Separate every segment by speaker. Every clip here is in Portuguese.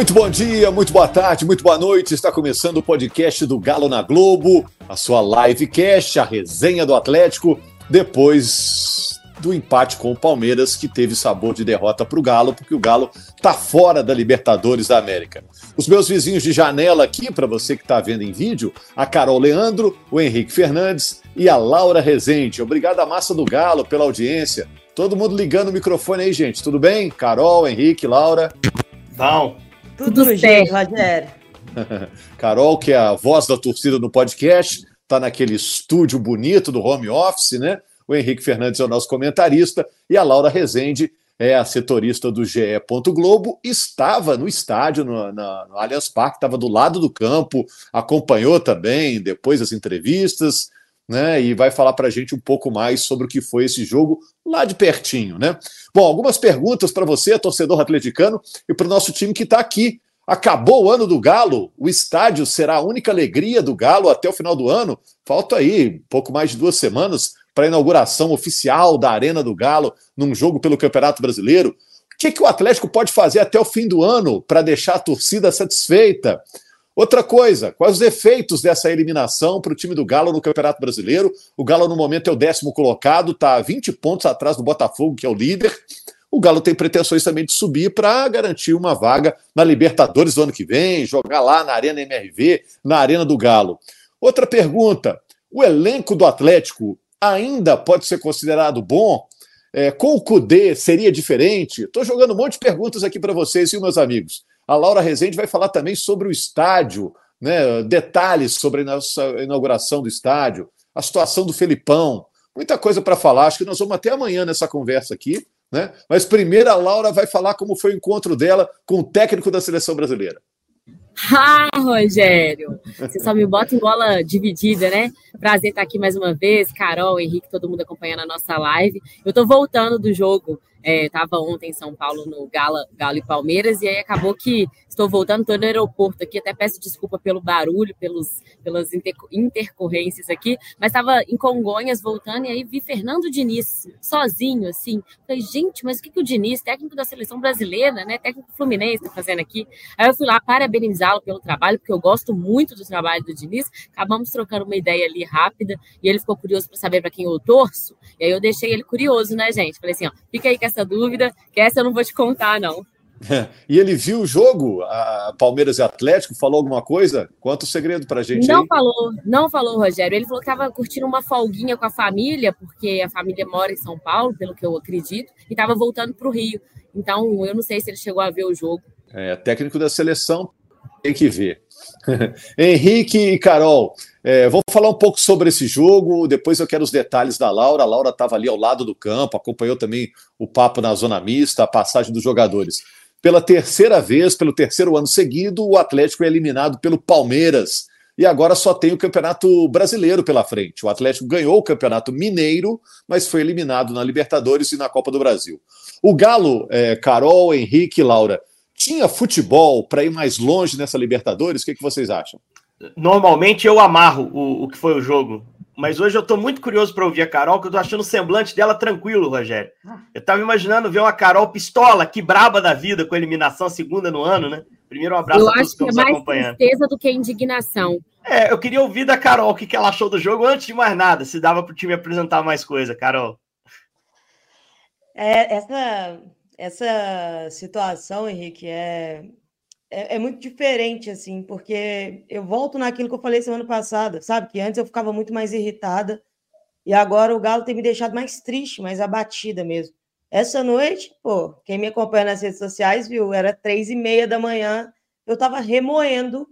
Speaker 1: Muito bom dia, muito boa tarde, muito boa noite. Está começando o podcast do Galo na Globo, a sua livecast, a resenha do Atlético, depois do empate com o Palmeiras, que teve sabor de derrota para o Galo, porque o Galo está fora da Libertadores da América. Os meus vizinhos de janela aqui, para você que está vendo em vídeo, a Carol Leandro, o Henrique Fernandes e a Laura Rezende. Obrigado à massa do Galo pela audiência. Todo mundo ligando o microfone aí, gente. Tudo bem? Carol, Henrique, Laura?
Speaker 2: Bom.
Speaker 3: Tudo, Tudo certo, Rogério.
Speaker 1: Carol, que é a voz da torcida no podcast, está naquele estúdio bonito do home office, né? O Henrique Fernandes é o nosso comentarista e a Laura Rezende é a setorista do GE. Globo, estava no estádio, no, na, no Allianz Parque, estava do lado do campo, acompanhou também depois as entrevistas, né? E vai falar para a gente um pouco mais sobre o que foi esse jogo lá de pertinho, né? Bom, algumas perguntas para você, torcedor atleticano, e para o nosso time que está aqui. Acabou o ano do Galo, o estádio será a única alegria do Galo até o final do ano. Falta aí pouco mais de duas semanas para a inauguração oficial da Arena do Galo num jogo pelo Campeonato Brasileiro. O que, que o Atlético pode fazer até o fim do ano para deixar a torcida satisfeita? Outra coisa, quais os efeitos dessa eliminação para o time do Galo no Campeonato Brasileiro? O Galo, no momento, é o décimo colocado, está 20 pontos atrás do Botafogo, que é o líder. O Galo tem pretensões também de subir para garantir uma vaga na Libertadores do ano que vem, jogar lá na Arena MRV, na Arena do Galo. Outra pergunta: o elenco do Atlético ainda pode ser considerado bom? É, com o Cudê seria diferente? Estou jogando um monte de perguntas aqui para vocês, e meus amigos? A Laura Rezende vai falar também sobre o estádio, né, detalhes sobre a inauguração do estádio, a situação do Felipão, muita coisa para falar. Acho que nós vamos até amanhã nessa conversa aqui. Né? Mas primeiro a Laura vai falar como foi o encontro dela com o técnico da seleção brasileira.
Speaker 3: Ah, Rogério! Você só me bota em bola dividida, né? Prazer estar aqui mais uma vez. Carol, Henrique, todo mundo acompanhando a nossa live. Eu tô voltando do jogo Estava é, ontem em São Paulo no Gala, Galo e Palmeiras, e aí acabou que estou voltando, estou no aeroporto aqui, até peço desculpa pelo barulho, pelos, pelas inter, intercorrências aqui, mas estava em Congonhas voltando, e aí vi Fernando Diniz sozinho, assim. Falei, gente, mas o que, que o Diniz, técnico da seleção brasileira, né, técnico fluminense, está fazendo aqui? Aí eu fui lá parabenizá-lo pelo trabalho, porque eu gosto muito do trabalho do Diniz, acabamos trocando uma ideia ali rápida, e ele ficou curioso para saber para quem eu torço, e aí eu deixei ele curioso, né, gente? Falei assim, ó, fica aí com essa dúvida, que essa eu não vou te contar, não.
Speaker 1: E ele viu o jogo, a Palmeiras e Atlético, falou alguma coisa? Conta o segredo pra gente
Speaker 3: Não
Speaker 1: aí.
Speaker 3: falou, não falou, Rogério. Ele falou que estava curtindo uma folguinha com a família, porque a família mora em São Paulo, pelo que eu acredito, e estava voltando para o Rio. Então, eu não sei se ele chegou a ver o jogo.
Speaker 1: É, técnico da seleção tem que ver. Henrique e Carol, é, vou falar um pouco sobre esse jogo, depois eu quero os detalhes da Laura. A Laura estava ali ao lado do campo, acompanhou também o papo na zona mista, a passagem dos jogadores. Pela terceira vez, pelo terceiro ano seguido, o Atlético é eliminado pelo Palmeiras. E agora só tem o Campeonato Brasileiro pela frente. O Atlético ganhou o Campeonato Mineiro, mas foi eliminado na Libertadores e na Copa do Brasil. O Galo, é, Carol, Henrique e Laura, tinha futebol para ir mais longe nessa Libertadores? O que, que vocês acham?
Speaker 2: Normalmente eu amarro o, o que foi o jogo, mas hoje eu estou muito curioso para ouvir a Carol, que eu estou achando o semblante dela tranquilo, Rogério. Eu estava imaginando ver uma Carol pistola, que braba da vida com a eliminação segunda no ano, né? Primeiro um abraço
Speaker 3: eu a todos que estão é acompanhando. tristeza do que indignação.
Speaker 2: É, eu queria ouvir da Carol o que, que ela achou do jogo antes de mais nada, se dava para o time apresentar mais coisa, Carol.
Speaker 4: É, essa essa situação, Henrique, é, é, é, muito diferente, assim, porque eu volto naquilo que eu falei semana passada, sabe? Que antes eu ficava muito mais irritada e agora o Galo tem me deixado mais triste, mais abatida mesmo. Essa noite, pô, quem me acompanha nas redes sociais viu, era três e meia da manhã, eu tava remoendo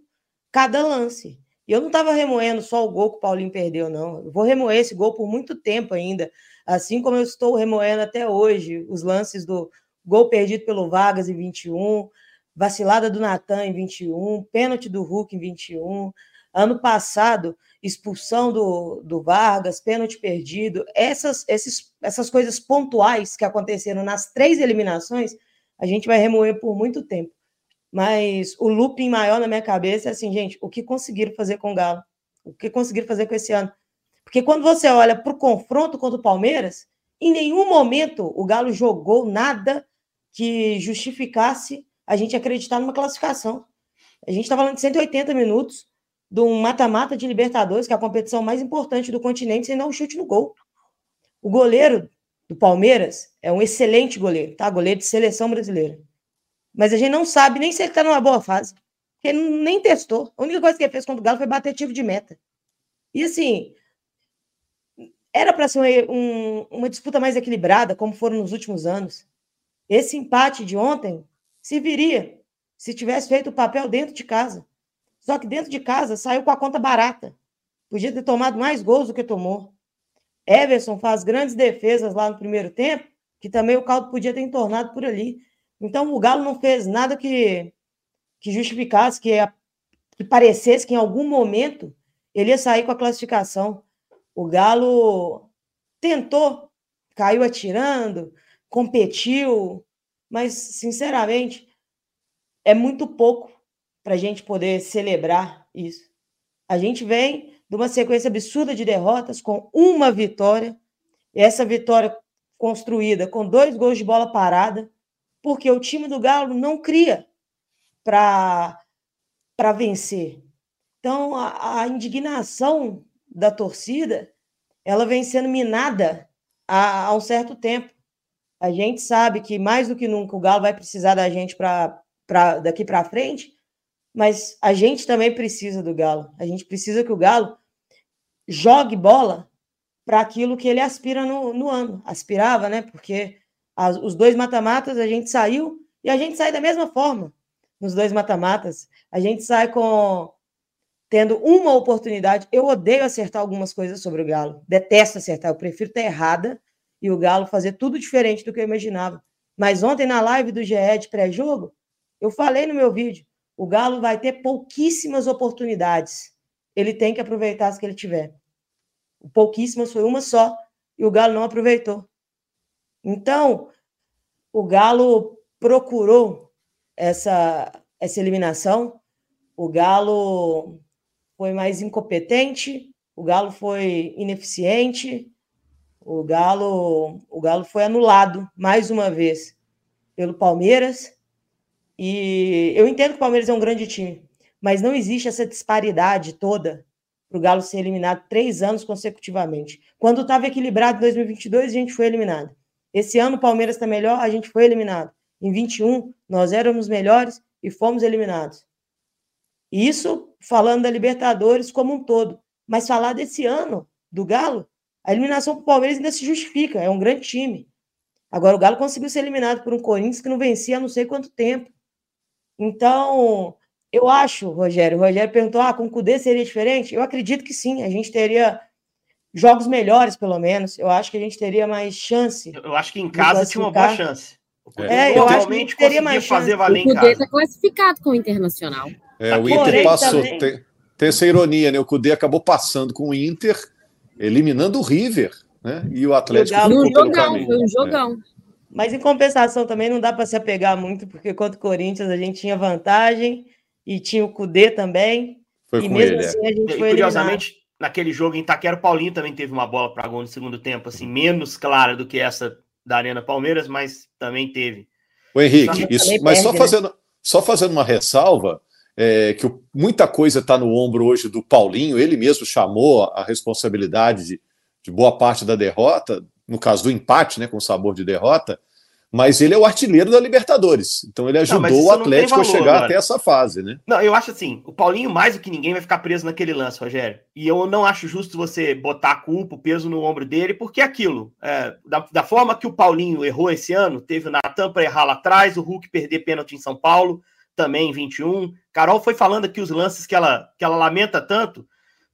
Speaker 4: cada lance. E eu não tava remoendo só o gol que o Paulinho perdeu, não. Eu vou remoer esse gol por muito tempo ainda. Assim como eu estou remoendo até hoje os lances do, gol perdido pelo Vargas em 21, vacilada do Natan em 21, pênalti do Hulk em 21. Ano passado, expulsão do, do Vargas, pênalti perdido. Essas, esses, essas coisas pontuais que aconteceram nas três eliminações, a gente vai remoer por muito tempo. Mas o looping maior na minha cabeça é assim, gente, o que conseguiram fazer com o Galo? O que conseguiram fazer com esse ano? Porque quando você olha para o confronto contra o Palmeiras, em nenhum momento o Galo jogou nada que justificasse a gente acreditar numa classificação. A gente está falando de 180 minutos de um mata-mata de Libertadores, que é a competição mais importante do continente, sem dar um chute no gol. O goleiro do Palmeiras é um excelente goleiro, tá? Goleiro de seleção brasileira. Mas a gente não sabe nem se ele está numa boa fase. Ele nem testou. A única coisa que ele fez contra o Galo foi bater tiro de meta. E assim, era para ser um, uma disputa mais equilibrada, como foram nos últimos anos. Esse empate de ontem se viria se tivesse feito o papel dentro de casa. Só que dentro de casa saiu com a conta barata. Podia ter tomado mais gols do que tomou. Everson faz grandes defesas lá no primeiro tempo, que também o caldo podia ter entornado por ali. Então o Galo não fez nada que, que justificasse, que, que parecesse que em algum momento ele ia sair com a classificação. O Galo tentou, caiu atirando, competiu, mas, sinceramente, é muito pouco para a gente poder celebrar isso. A gente vem de uma sequência absurda de derrotas com uma vitória, essa vitória construída com dois gols de bola parada, porque o time do Galo não cria para vencer. Então, a, a indignação da torcida, ela vem sendo minada há, há um certo tempo. A gente sabe que mais do que nunca o Galo vai precisar da gente para daqui para frente, mas a gente também precisa do Galo. A gente precisa que o Galo jogue bola para aquilo que ele aspira no, no ano. Aspirava, né? Porque as, os dois mata-matas a gente saiu e a gente sai da mesma forma nos dois mata-matas. A gente sai com tendo uma oportunidade. Eu odeio acertar algumas coisas sobre o Galo. Detesto acertar. Eu prefiro ter errada e o Galo fazer tudo diferente do que eu imaginava. Mas ontem, na live do GE de pré-jogo, eu falei no meu vídeo: o Galo vai ter pouquíssimas oportunidades. Ele tem que aproveitar as que ele tiver. Pouquíssimas foi uma só e o Galo não aproveitou. Então, o Galo procurou essa, essa eliminação. O Galo foi mais incompetente, o Galo foi ineficiente, o Galo, o Galo foi anulado mais uma vez pelo Palmeiras. E eu entendo que o Palmeiras é um grande time, mas não existe essa disparidade toda para o Galo ser eliminado três anos consecutivamente. Quando estava equilibrado em 2022, a gente foi eliminado. Esse ano o Palmeiras está melhor, a gente foi eliminado. Em 21, nós éramos melhores e fomos eliminados. Isso falando da Libertadores como um todo. Mas falar desse ano, do Galo, a eliminação para o Palmeiras ainda se justifica, é um grande time. Agora o Galo conseguiu ser eliminado por um Corinthians que não vencia há não sei quanto tempo. Então, eu acho, Rogério, o Rogério perguntou: ah, com o Cudê seria diferente? Eu acredito que sim, a gente teria jogos melhores, pelo menos. Eu acho que a gente teria mais chance.
Speaker 2: Eu acho que em casa tinha uma boa chance.
Speaker 4: É, eu acho que teria mais
Speaker 3: fazer chance. valer o Cudê está classificado com o Internacional.
Speaker 1: É, o Inter passou. Tem, tem, essa ironia, né? O Cudê acabou passando com o Inter, eliminando o River, né? E o Atlético
Speaker 3: ficou um jogão, Foi um jogão. É.
Speaker 4: Mas em compensação também não dá para se apegar muito, porque contra o Corinthians a gente tinha vantagem e tinha o Cudê também.
Speaker 1: Foi e mesmo ele,
Speaker 2: assim a gente e, foi Curiosamente, eliminado. naquele jogo em Itaquera, o Paulinho também teve uma bola para gol no segundo tempo, assim, menos clara do que essa da Arena Palmeiras, mas também teve.
Speaker 1: O Henrique, isso, mas perde, só, né? fazendo, só fazendo uma ressalva, é, que muita coisa está no ombro hoje do Paulinho, ele mesmo chamou a responsabilidade de, de boa parte da derrota, no caso do empate, né, com sabor de derrota, mas ele é o artilheiro da Libertadores. Então ele ajudou não, o Atlético valor, a chegar até essa fase, né?
Speaker 2: Não, eu acho assim, o Paulinho, mais do que ninguém, vai ficar preso naquele lance, Rogério. E eu não acho justo você botar a culpa, o peso no ombro dele, porque é aquilo, é, da, da, forma que o Paulinho errou esse ano, teve o Natan para errar lá atrás, o Hulk perder pênalti em São Paulo, também em 21. Carol foi falando aqui os lances que ela, que ela lamenta tanto.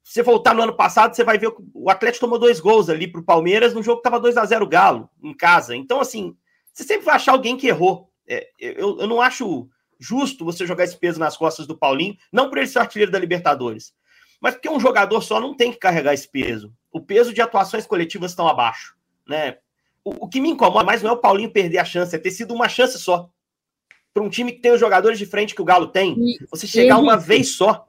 Speaker 2: Se você voltar no ano passado, você vai ver que o Atlético tomou dois gols ali para o Palmeiras no jogo que estava 2 a 0 Galo, em casa. Então, assim, você sempre vai achar alguém que errou. É, eu, eu não acho justo você jogar esse peso nas costas do Paulinho, não por ele ser artilheiro da Libertadores, mas porque um jogador só não tem que carregar esse peso. O peso de atuações coletivas estão abaixo. Né? O, o que me incomoda mais não é o Paulinho perder a chance, é ter sido uma chance só. Para um time que tem os jogadores de frente que o Galo tem, você chegar uma vez só.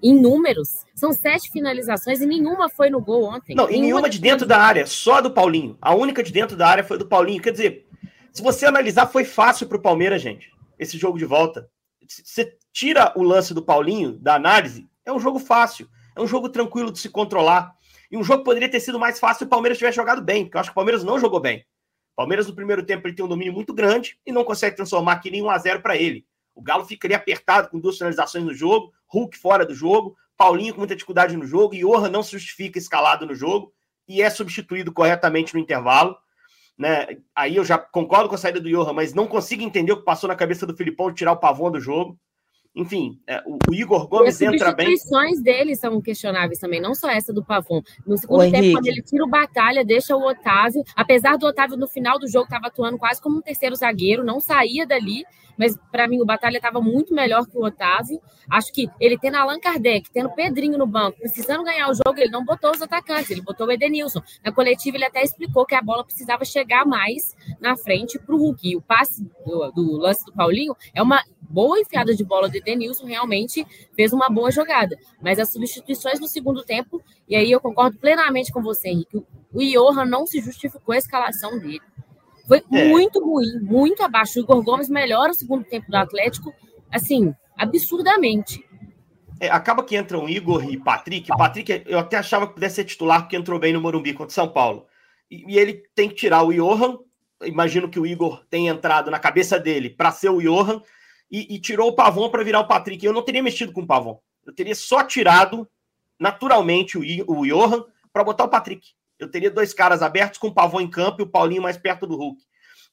Speaker 3: Em números, são sete finalizações e nenhuma foi no gol ontem.
Speaker 2: Não, nenhuma, nenhuma de dentro da área, só do Paulinho. A única de dentro da área foi do Paulinho. Quer dizer, se você analisar, foi fácil para o Palmeiras, gente. esse jogo de volta. Você tira o lance do Paulinho da análise, é um jogo fácil, é um jogo tranquilo de se controlar. E um jogo poderia ter sido mais fácil se o Palmeiras tivesse jogado bem, porque eu acho que o Palmeiras não jogou bem. Palmeiras, no primeiro tempo, ele tem um domínio muito grande e não consegue transformar aqui em 1x0 para ele. O Galo ficaria apertado com duas finalizações no jogo, Hulk fora do jogo, Paulinho com muita dificuldade no jogo, Johan não se justifica escalado no jogo e é substituído corretamente no intervalo. Né? Aí eu já concordo com a saída do Johan, mas não consigo entender o que passou na cabeça do Filipão de tirar o Pavão do jogo. Enfim, é, o, o, Igor Gomes entra bem.
Speaker 3: As substituições dele são questionáveis também, não só essa do Pavon. No segundo o tempo, Henrique. quando ele tira o Batalha, deixa o Otávio, apesar do Otávio no final do jogo estava atuando quase como um terceiro zagueiro, não saía dali, mas para mim o Batalha estava muito melhor que o Otávio. Acho que ele tendo Allan Kardec, tendo Pedrinho no banco, precisando ganhar o jogo, ele não botou os atacantes, ele botou o Edenilson. Na coletiva ele até explicou que a bola precisava chegar mais na frente para o Hulk. E o passe do, do lance do Paulinho é uma boa enfiada de bola do Edenilson, realmente fez uma boa jogada. Mas as substituições no segundo tempo, e aí eu concordo plenamente com você, Henrique, o Johan não se justificou a escalação dele. Foi é. muito ruim, muito abaixo. O Igor Gomes melhora o segundo tempo do Atlético, assim, absurdamente.
Speaker 2: É, acaba que entram Igor e Patrick. O Patrick, eu até achava que pudesse ser titular, porque entrou bem no Morumbi contra São Paulo. E, e ele tem que tirar o Johan. Imagino que o Igor tenha entrado na cabeça dele para ser o Johan e, e tirou o Pavon para virar o Patrick. Eu não teria mexido com o Pavon. Eu teria só tirado naturalmente o, o Johan para botar o Patrick. Eu teria dois caras abertos com o Pavon em campo e o Paulinho mais perto do Hulk.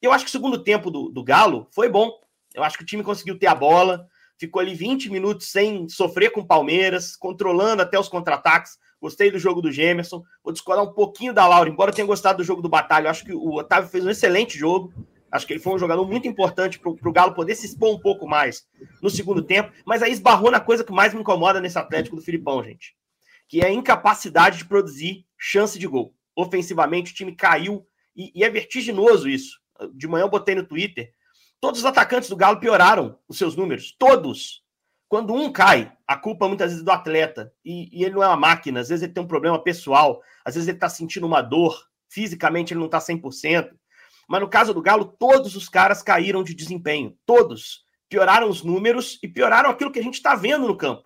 Speaker 2: Eu acho que o segundo tempo do, do Galo foi bom. Eu acho que o time conseguiu ter a bola, ficou ali 20 minutos sem sofrer com o Palmeiras, controlando até os contra-ataques. Gostei do jogo do Gemerson. Vou descolar um pouquinho da Laura, embora eu tenha gostado do jogo do Batalha. Acho que o Otávio fez um excelente jogo. Acho que ele foi um jogador muito importante para o Galo poder se expor um pouco mais no segundo tempo, mas aí esbarrou na coisa que mais me incomoda nesse Atlético do Filipão, gente, que é a incapacidade de produzir chance de gol. Ofensivamente, o time caiu e, e é vertiginoso isso. De manhã eu botei no Twitter. Todos os atacantes do Galo pioraram os seus números. Todos. Quando um cai, a culpa muitas vezes é do atleta. E, e ele não é uma máquina. Às vezes ele tem um problema pessoal. Às vezes ele está sentindo uma dor. Fisicamente ele não está 100%. Mas no caso do Galo, todos os caras caíram de desempenho. Todos. Pioraram os números e pioraram aquilo que a gente está vendo no campo.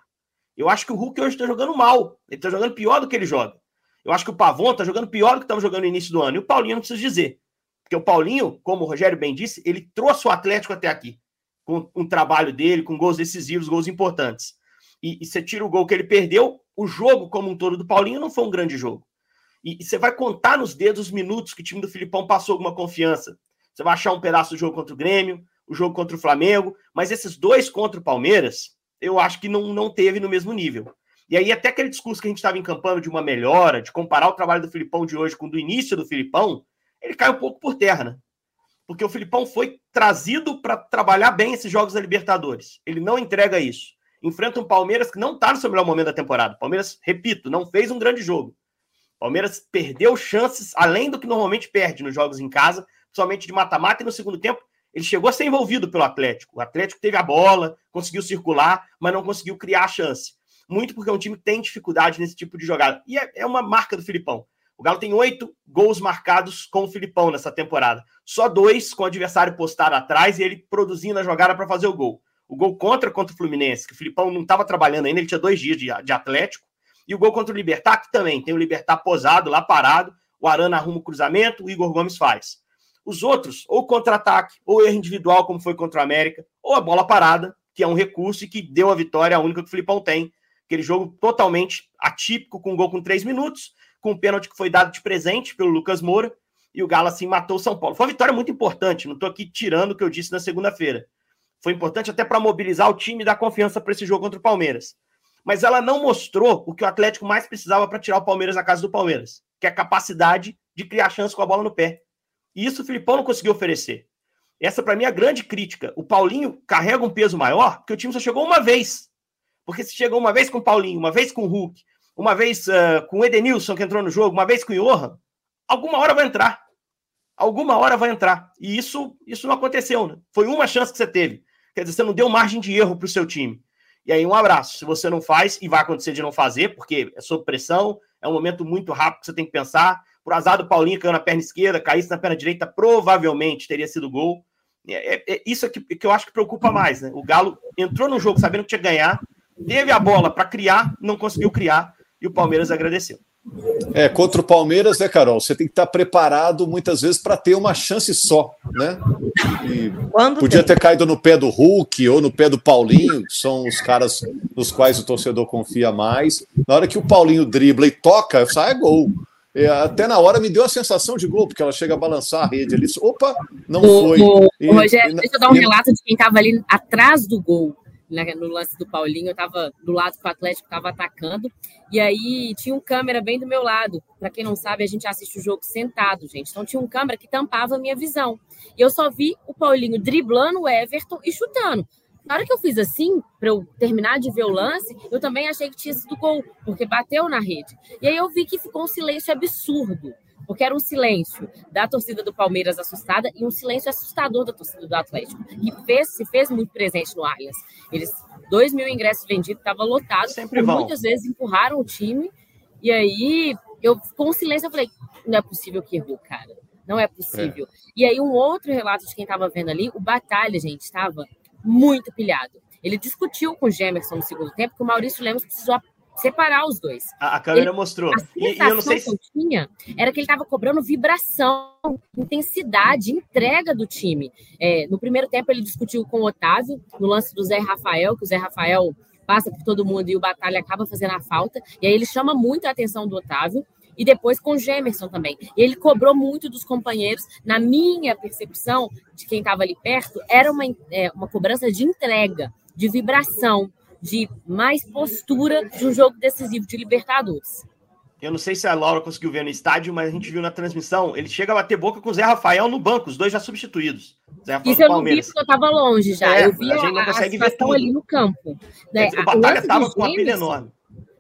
Speaker 2: Eu acho que o Hulk hoje está jogando mal. Ele está jogando pior do que ele joga. Eu acho que o Pavon está jogando pior do que estava jogando no início do ano. E o Paulinho não precisa dizer. Porque o Paulinho, como o Rogério bem disse, ele trouxe o Atlético até aqui. Com um trabalho dele, com gols decisivos, gols importantes. E, e você tira o gol que ele perdeu, o jogo como um todo do Paulinho não foi um grande jogo. E, e você vai contar nos dedos os minutos que o time do Filipão passou alguma confiança. Você vai achar um pedaço do jogo contra o Grêmio, o jogo contra o Flamengo, mas esses dois contra o Palmeiras, eu acho que não, não teve no mesmo nível. E aí, até aquele discurso que a gente estava encampando de uma melhora, de comparar o trabalho do Filipão de hoje com o do início do Filipão, ele cai um pouco por terra, né? Porque o Filipão foi trazido para trabalhar bem esses jogos da Libertadores. Ele não entrega isso. Enfrenta um Palmeiras que não está no seu melhor momento da temporada. Palmeiras, repito, não fez um grande jogo. Palmeiras perdeu chances além do que normalmente perde nos jogos em casa, somente de mata-mata, e no segundo tempo ele chegou a ser envolvido pelo Atlético. O Atlético teve a bola, conseguiu circular, mas não conseguiu criar a chance. Muito porque é um time que tem dificuldade nesse tipo de jogada. E é, é uma marca do Filipão. O Galo tem oito gols marcados com o Filipão nessa temporada. Só dois com o adversário postado atrás e ele produzindo a jogada para fazer o gol. O gol contra contra o Fluminense, que o Filipão não estava trabalhando ainda, ele tinha dois dias de, de Atlético. E o gol contra o Libertar, que também tem o Libertar posado lá parado, o Arana arruma o cruzamento, o Igor Gomes faz. Os outros, ou contra-ataque, ou erro individual, como foi contra o América, ou a bola parada, que é um recurso e que deu a vitória, a única que o Filipão tem. Aquele jogo totalmente atípico, com um gol com três minutos, com um pênalti que foi dado de presente pelo Lucas Moura, e o Galo assim matou o São Paulo. Foi uma vitória muito importante, não estou aqui tirando o que eu disse na segunda-feira. Foi importante até para mobilizar o time e dar confiança para esse jogo contra o Palmeiras mas ela não mostrou o que o Atlético mais precisava para tirar o Palmeiras da casa do Palmeiras, que é a capacidade de criar chance com a bola no pé. E isso o Filipão não conseguiu oferecer. Essa, para mim, é a grande crítica. O Paulinho carrega um peso maior, porque o time só chegou uma vez. Porque se chegou uma vez com o Paulinho, uma vez com o Hulk, uma vez uh, com o Edenilson, que entrou no jogo, uma vez com o Johan, alguma hora vai entrar. Alguma hora vai entrar. E isso, isso não aconteceu. Né? Foi uma chance que você teve. Quer dizer, você não deu margem de erro para o seu time. E aí, um abraço. Se você não faz, e vai acontecer de não fazer, porque é sob pressão, é um momento muito rápido que você tem que pensar. Por azar do Paulinho caiu na perna esquerda, caísse na perna direita, provavelmente teria sido gol. É, é, é isso aqui que eu acho que preocupa mais, né? O Galo entrou no jogo sabendo que tinha que ganhar, teve a bola para criar, não conseguiu criar, e o Palmeiras agradeceu.
Speaker 1: É, contra o Palmeiras, né, Carol? Você tem que estar preparado muitas vezes para ter uma chance só, né? E podia tem? ter caído no pé do Hulk ou no pé do Paulinho, que são os caras nos quais o torcedor confia mais. Na hora que o Paulinho dribla e toca, sai gol. E até na hora me deu a sensação de gol, porque ela chega a balançar a rede ali. Opa, não o, foi.
Speaker 3: O, e, Rogério, e, deixa eu dar um e, relato de quem estava ali atrás do gol no lance do Paulinho, eu estava do lado que o Atlético estava atacando, e aí tinha um câmera bem do meu lado. Para quem não sabe, a gente assiste o jogo sentado, gente. Então tinha um câmera que tampava a minha visão. E eu só vi o Paulinho driblando o Everton e chutando. Na hora que eu fiz assim, para eu terminar de ver o lance, eu também achei que tinha sido gol, porque bateu na rede. E aí eu vi que ficou um silêncio absurdo porque era um silêncio da torcida do Palmeiras assustada e um silêncio assustador da torcida do Atlético, que fez, se fez muito presente no Allianz. Eles, dois mil ingressos vendidos, estava lotado, Sempre muitas vezes empurraram o time, e aí eu, com o silêncio, eu falei, não é possível que errou, cara. Não é possível. É. E aí, um outro relato de quem estava vendo ali, o Batalha, gente, estava muito pilhado. Ele discutiu com o Gemerson no segundo tempo que o Maurício Lemos precisou separar os dois.
Speaker 2: A, a câmera ele, mostrou.
Speaker 3: A e, eu não sei se... que eu tinha era que ele estava cobrando vibração, intensidade, entrega do time. É, no primeiro tempo, ele discutiu com o Otávio, no lance do Zé Rafael, que o Zé Rafael passa por todo mundo e o Batalha acaba fazendo a falta. E aí ele chama muito a atenção do Otávio. E depois com o Gemerson também. E ele cobrou muito dos companheiros. Na minha percepção, de quem estava ali perto, era uma, é, uma cobrança de entrega, de vibração de mais postura de um jogo decisivo de Libertadores.
Speaker 2: Eu não sei se a Laura conseguiu ver no estádio, mas a gente viu na transmissão. Ele chega a bater boca com o Zé Rafael no banco, os dois já substituídos.
Speaker 3: Zé Rafael Isso eu não vi porque eu estava longe já. É, eu vi a, gente não consegue a ver tudo. ali no campo. Né?
Speaker 2: O Batalha estava com uma pilha enorme.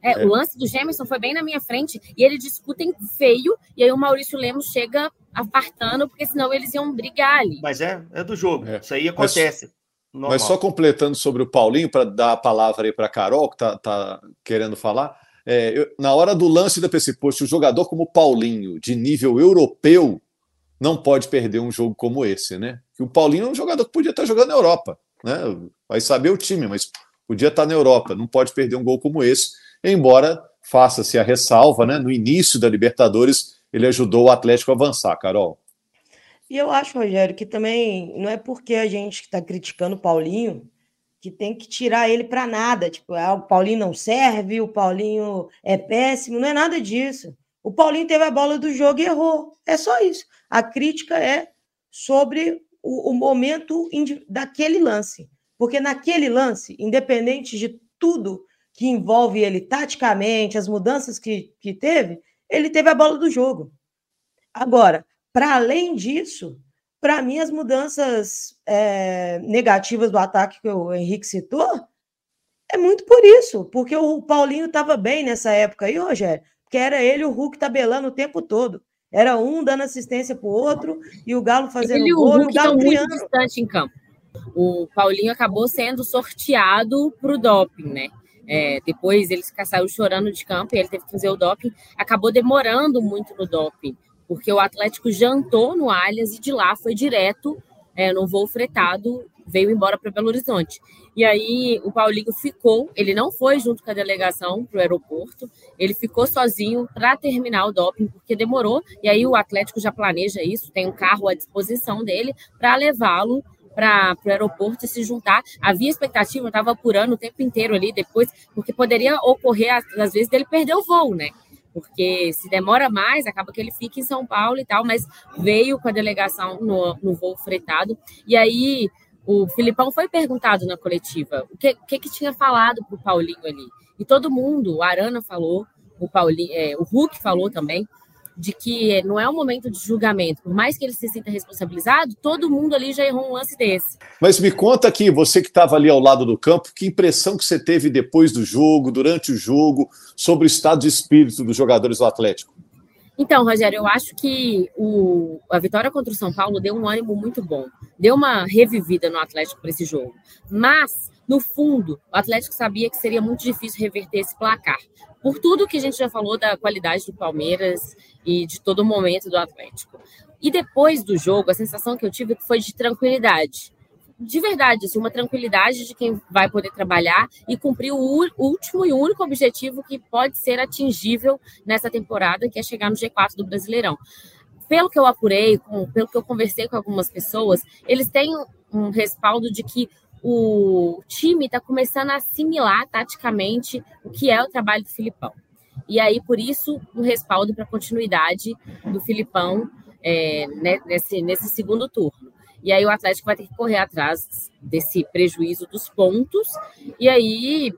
Speaker 3: É, é. O lance do Gemerson foi bem na minha frente e eles discutem feio, e aí o Maurício Lemos chega apartando, porque senão eles iam brigar ali.
Speaker 2: Mas é, é do jogo, é. isso aí acontece. Mas...
Speaker 1: Normal. Mas só completando sobre o Paulinho, para dar a palavra aí para a Carol, que está tá querendo falar. É, eu, na hora do lance da PC, um jogador como o Paulinho, de nível europeu, não pode perder um jogo como esse, né? Que o Paulinho é um jogador que podia estar jogando na Europa, né? Vai saber o time, mas podia estar na Europa, não pode perder um gol como esse, embora faça-se a ressalva, né? No início da Libertadores, ele ajudou o Atlético a avançar, Carol.
Speaker 4: E eu acho, Rogério, que também não é porque a gente está criticando o Paulinho que tem que tirar ele para nada. Tipo, ah, o Paulinho não serve, o Paulinho é péssimo, não é nada disso. O Paulinho teve a bola do jogo e errou. É só isso. A crítica é sobre o, o momento daquele lance. Porque naquele lance, independente de tudo que envolve ele taticamente, as mudanças que, que teve, ele teve a bola do jogo. Agora, para além disso, para mim, as mudanças é, negativas do ataque que o Henrique citou é muito por isso, porque o Paulinho estava bem nessa época aí, Rogério, porque era ele e o Hulk tabelando o tempo todo. Era um dando assistência para o outro e o Galo fazendo ele, gol o Hulk o Galo
Speaker 3: criando. muito distante em campo. O Paulinho acabou sendo sorteado para o doping, né? É, depois ele saiu chorando de campo e ele teve que fazer o doping. Acabou demorando muito no doping porque o Atlético jantou no Allianz e de lá foi direto é, no voo fretado, veio embora para Belo Horizonte. E aí o Paulinho ficou, ele não foi junto com a delegação para o aeroporto, ele ficou sozinho para terminar o doping, porque demorou, e aí o Atlético já planeja isso, tem um carro à disposição dele para levá-lo para o aeroporto e se juntar. Havia expectativa, eu estava apurando o tempo inteiro ali depois, porque poderia ocorrer, às vezes, dele perder o voo, né? Porque se demora mais, acaba que ele fica em São Paulo e tal, mas veio com a delegação no, no voo fretado. E aí o Filipão foi perguntado na coletiva o que, que, que tinha falado para o Paulinho ali. E todo mundo, o Arana falou, o, Paulinho, é, o Hulk falou também, de que não é um momento de julgamento. Por mais que ele se sinta responsabilizado, todo mundo ali já errou um lance desse.
Speaker 1: Mas me conta aqui, você que estava ali ao lado do campo, que impressão que você teve depois do jogo, durante o jogo, sobre o estado de espírito dos jogadores do Atlético?
Speaker 3: Então, Rogério, eu acho que o, a vitória contra o São Paulo deu um ânimo muito bom. Deu uma revivida no Atlético para esse jogo. Mas, no fundo, o Atlético sabia que seria muito difícil reverter esse placar. Por tudo que a gente já falou da qualidade do Palmeiras e de todo o momento do Atlético. E depois do jogo, a sensação que eu tive foi de tranquilidade. De verdade, assim, uma tranquilidade de quem vai poder trabalhar e cumprir o último e único objetivo que pode ser atingível nessa temporada, que é chegar no G4 do Brasileirão. Pelo que eu apurei, pelo que eu conversei com algumas pessoas, eles têm um respaldo de que o time está começando a assimilar taticamente o que é o trabalho do Filipão. E aí, por isso, um respaldo para a continuidade do Filipão é, né, nesse, nesse segundo turno. E aí o Atlético vai ter que correr atrás desse prejuízo dos pontos. E aí,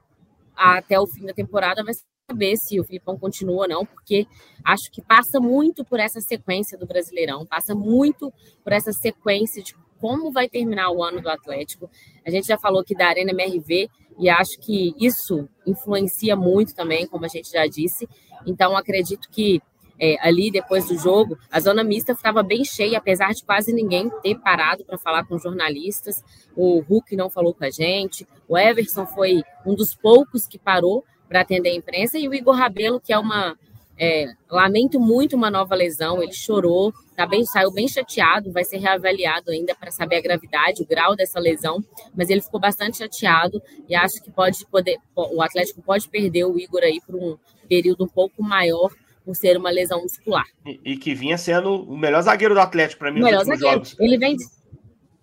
Speaker 3: até o fim da temporada, vai saber se o Filipão continua ou não, porque acho que passa muito por essa sequência do Brasileirão, passa muito por essa sequência de como vai terminar o ano do Atlético. A gente já falou aqui da Arena MRV e acho que isso influencia muito também, como a gente já disse. Então, acredito que é, ali depois do jogo, a zona mista estava bem cheia, apesar de quase ninguém ter parado para falar com jornalistas. O Hulk não falou com a gente, o Everson foi um dos poucos que parou para atender a imprensa, e o Igor Rabelo, que é uma é, lamento muito uma nova lesão, ele chorou, tá bem, saiu bem chateado, vai ser reavaliado ainda para saber a gravidade, o grau dessa lesão, mas ele ficou bastante chateado e acho que pode poder, o Atlético pode perder o Igor aí por um período um pouco maior por ser uma lesão muscular.
Speaker 2: E, e que vinha sendo o melhor zagueiro do Atlético para mim.
Speaker 3: O melhor zagueiro. Jogos. Ele vem,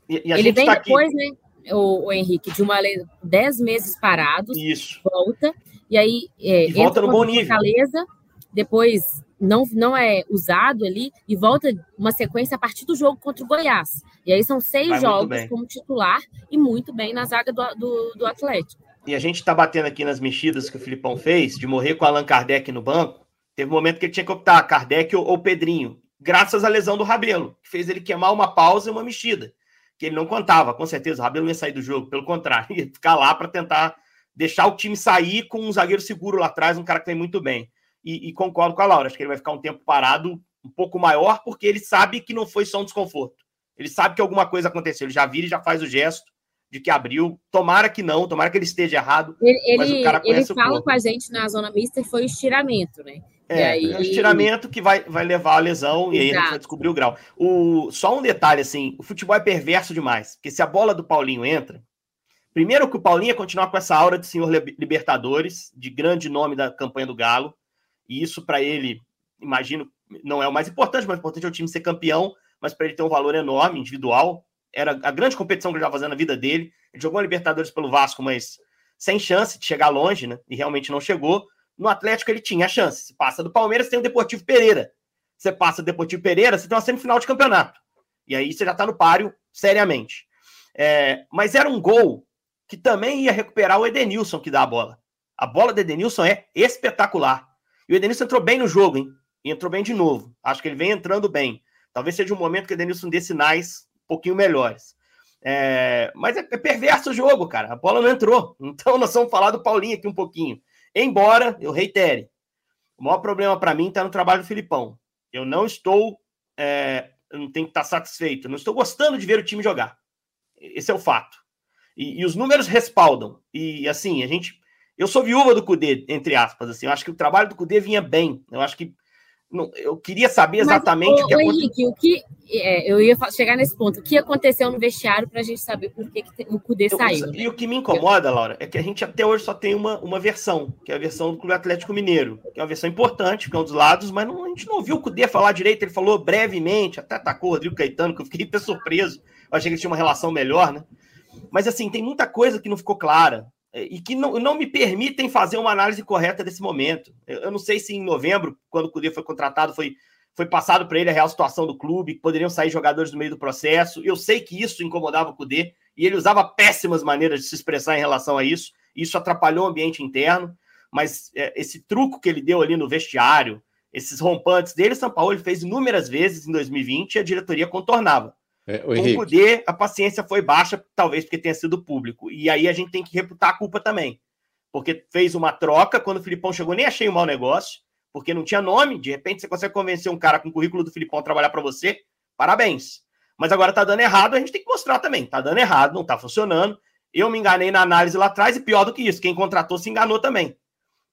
Speaker 3: e, e ele vem tá depois, aqui... né? O, o, Henrique, de uma 10 meses parados,
Speaker 2: Isso.
Speaker 3: volta, e aí é,
Speaker 2: e volta no bom nível.
Speaker 3: Fortaleza, depois não, não é usado ali e volta uma sequência a partir do jogo contra o Goiás. E aí são seis Vai jogos como titular e muito bem na zaga do, do, do Atlético.
Speaker 2: E a gente está batendo aqui nas mexidas que o Filipão fez, de morrer com Allan Kardec no banco. Teve um momento que ele tinha que optar, Kardec ou, ou Pedrinho, graças à lesão do Rabelo, que fez ele queimar uma pausa e uma mexida, que ele não contava, com certeza. O Rabelo ia sair do jogo, pelo contrário, ia ficar lá para tentar deixar o time sair com um zagueiro seguro lá atrás, um cara que vem muito bem e, e, concordo com a Laura. Acho que ele vai ficar um tempo parado um pouco maior, porque ele sabe que não foi só um desconforto. Ele sabe que alguma coisa aconteceu. Ele já vira e já faz o gesto de que abriu. Tomara que não, tomara que ele esteja errado.
Speaker 3: Ele, mas o cara ele fala com a gente na zona mista e foi o estiramento, né?
Speaker 2: É, aí... é um estiramento que vai, vai levar a lesão Exato. e aí a gente vai descobrir o grau. O, só um detalhe, assim, o futebol é perverso demais, porque se a bola do Paulinho entra, primeiro que o Paulinho ia continuar com essa aura de senhor Libertadores, de grande nome da campanha do Galo, e isso para ele, imagino, não é o mais importante, o importante é o time ser campeão, mas para ele ter um valor enorme, individual. Era a grande competição que ele estava fazendo na vida dele. Ele jogou a Libertadores pelo Vasco, mas sem chance de chegar longe, né? E realmente não chegou. No Atlético ele tinha a chance. Se passa do Palmeiras, tem o Deportivo Pereira. Você passa do Deportivo Pereira, você tem uma semifinal de campeonato. E aí você já está no páreo, seriamente. É, mas era um gol que também ia recuperar o Edenilson que dá a bola. A bola do Edenilson é espetacular. E o Edenilson entrou bem no jogo, hein? E entrou bem de novo. Acho que ele vem entrando bem. Talvez seja um momento que o Edenilson dê sinais um pouquinho melhores. É... Mas é, é perverso o jogo, cara. A bola não entrou. Então nós vamos falar do Paulinho aqui um pouquinho. Embora, eu reitere, o maior problema para mim está no trabalho do Filipão. Eu não estou. É... Eu não tenho que estar satisfeito. Eu não estou gostando de ver o time jogar. Esse é o fato. E, e os números respaldam. E assim, a gente eu sou viúva do Cudê, entre aspas, assim. Eu acho que o trabalho do Cudê vinha bem. Eu acho que não, eu queria saber exatamente
Speaker 3: Mas, o que aconteceu. Henrique, o que é, eu ia chegar nesse ponto. O que aconteceu no vestiário para a gente saber por que, que o Cudê eu, saiu?
Speaker 2: E né? o que me incomoda, Laura, é que a gente até hoje só tem uma, uma versão, que é a versão do Clube Atlético Mineiro, que é uma versão importante, que é um dos lados, mas não, a gente não ouviu o Cudê falar direito. Ele falou brevemente, até atacou o Rodrigo Caetano, que eu fiquei surpreso. Eu achei que ele tinha uma relação melhor, né? Mas assim, tem muita coisa que não ficou clara. É, e que não, não me permitem fazer uma análise correta desse momento. Eu, eu não sei se em novembro, quando o Cudê foi contratado, foi, foi passado para ele a real situação do clube, que poderiam sair jogadores no meio do processo. Eu sei que isso incomodava o Cudê, e ele usava péssimas maneiras de se expressar em relação a isso. Isso atrapalhou o ambiente interno, mas é, esse truco que ele deu ali no vestiário, esses rompantes dele, São Paulo fez inúmeras vezes em 2020 e a diretoria contornava. É, o Com o Cudê, a paciência foi baixa, talvez porque tenha sido público. E aí a gente tem que reputar a culpa também. Porque fez uma troca, quando o Filipão chegou, nem achei um mau negócio, porque não tinha nome. De repente você consegue convencer um cara com o currículo do Filipão a trabalhar para você. Parabéns. Mas agora tá dando errado, a gente tem que mostrar também. Tá dando errado, não tá funcionando. Eu me enganei na análise lá atrás, e pior do que isso, quem contratou se enganou também.